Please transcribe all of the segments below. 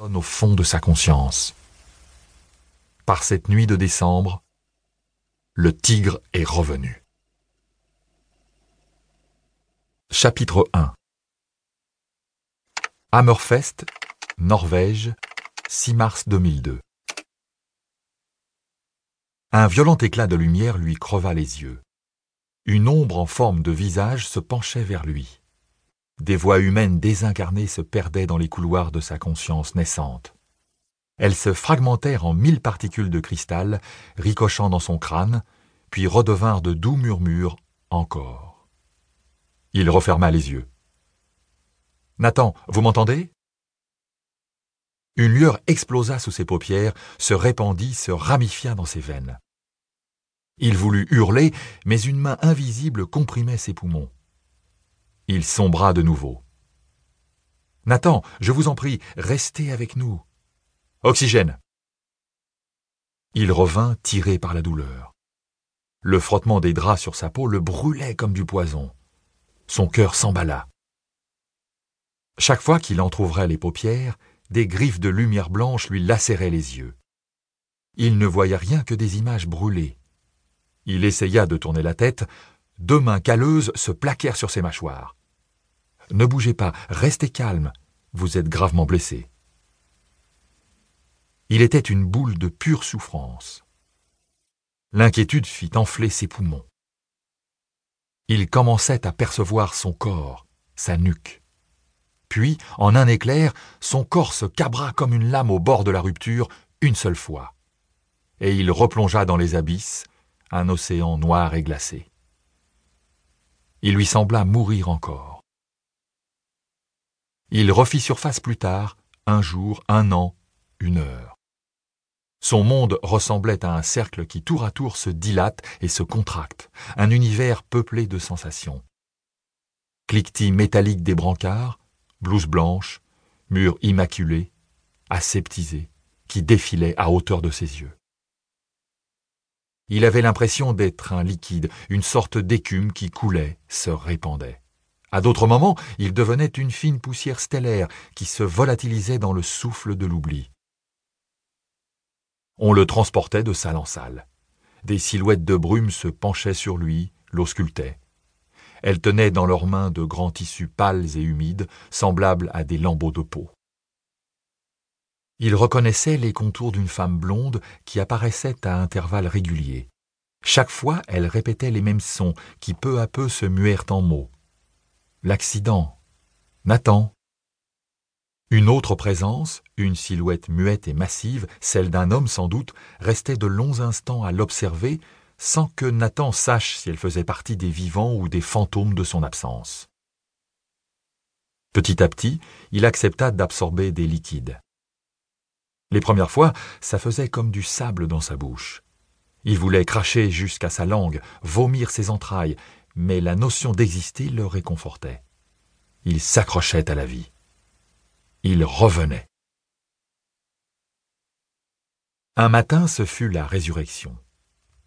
au fond de sa conscience. Par cette nuit de décembre, le tigre est revenu. Chapitre 1 Hammerfest, Norvège, 6 mars 2002 Un violent éclat de lumière lui creva les yeux. Une ombre en forme de visage se penchait vers lui. Des voix humaines désincarnées se perdaient dans les couloirs de sa conscience naissante. Elles se fragmentèrent en mille particules de cristal, ricochant dans son crâne, puis redevinrent de doux murmures encore. Il referma les yeux. Nathan, vous m'entendez? Une lueur explosa sous ses paupières, se répandit, se ramifia dans ses veines. Il voulut hurler, mais une main invisible comprimait ses poumons. Il sombra de nouveau. Nathan, je vous en prie, restez avec nous. Oxygène. Il revint tiré par la douleur. Le frottement des draps sur sa peau le brûlait comme du poison. Son cœur s'emballa. Chaque fois qu'il entr'ouvrait les paupières, des griffes de lumière blanche lui lacéraient les yeux. Il ne voyait rien que des images brûlées. Il essaya de tourner la tête, deux mains calleuses se plaquèrent sur ses mâchoires. Ne bougez pas, restez calme, vous êtes gravement blessé. Il était une boule de pure souffrance. L'inquiétude fit enfler ses poumons. Il commençait à percevoir son corps, sa nuque. Puis, en un éclair, son corps se cabra comme une lame au bord de la rupture une seule fois. Et il replongea dans les abysses, un océan noir et glacé. Il lui sembla mourir encore. Il refit surface plus tard, un jour, un an, une heure. Son monde ressemblait à un cercle qui tour à tour se dilate et se contracte, un univers peuplé de sensations. Cliquetis métallique des brancards, blouse blanche, murs immaculés, aseptisés, qui défilaient à hauteur de ses yeux. Il avait l'impression d'être un liquide, une sorte d'écume qui coulait, se répandait. À d'autres moments, il devenait une fine poussière stellaire qui se volatilisait dans le souffle de l'oubli. On le transportait de salle en salle. Des silhouettes de brume se penchaient sur lui, l'auscultaient. Elles tenaient dans leurs mains de grands tissus pâles et humides, semblables à des lambeaux de peau. Il reconnaissait les contours d'une femme blonde qui apparaissait à intervalles réguliers. Chaque fois, elle répétait les mêmes sons qui peu à peu se muèrent en mots. L'accident. Nathan. Une autre présence, une silhouette muette et massive, celle d'un homme sans doute, restait de longs instants à l'observer, sans que Nathan sache si elle faisait partie des vivants ou des fantômes de son absence. Petit à petit, il accepta d'absorber des liquides. Les premières fois, ça faisait comme du sable dans sa bouche. Il voulait cracher jusqu'à sa langue, vomir ses entrailles, mais la notion d'exister le réconfortait. Il s'accrochait à la vie. Il revenait. Un matin, ce fut la résurrection.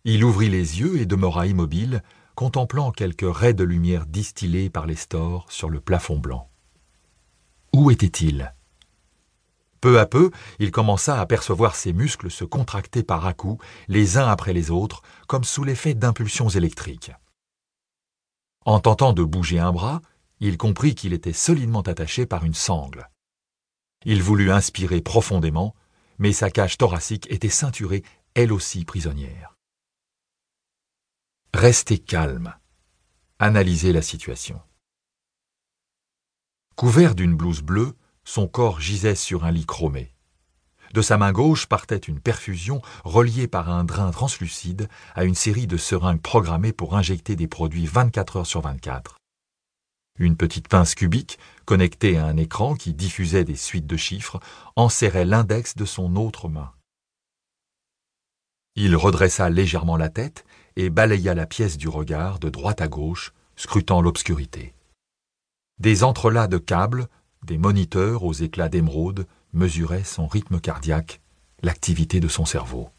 Il ouvrit les yeux et demeura immobile, contemplant quelques raies de lumière distillées par les stores sur le plafond blanc. Où était-il? Peu à peu, il commença à percevoir ses muscles se contracter par à-coups, les uns après les autres, comme sous l'effet d'impulsions électriques. En tentant de bouger un bras, il comprit qu'il était solidement attaché par une sangle. Il voulut inspirer profondément, mais sa cage thoracique était ceinturée, elle aussi prisonnière. Restez calme. Analysez la situation. Couvert d'une blouse bleue, son corps gisait sur un lit chromé. De sa main gauche partait une perfusion reliée par un drain translucide à une série de seringues programmées pour injecter des produits 24 heures sur 24. Une petite pince cubique, connectée à un écran qui diffusait des suites de chiffres, enserrait l'index de son autre main. Il redressa légèrement la tête et balaya la pièce du regard de droite à gauche, scrutant l'obscurité. Des entrelacs de câbles, des moniteurs aux éclats d'émeraude, mesurait son rythme cardiaque, l'activité de son cerveau.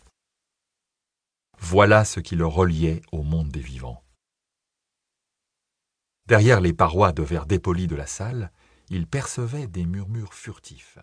Voilà ce qui le reliait au monde des vivants. Derrière les parois de verre dépoli de la salle, il percevait des murmures furtifs.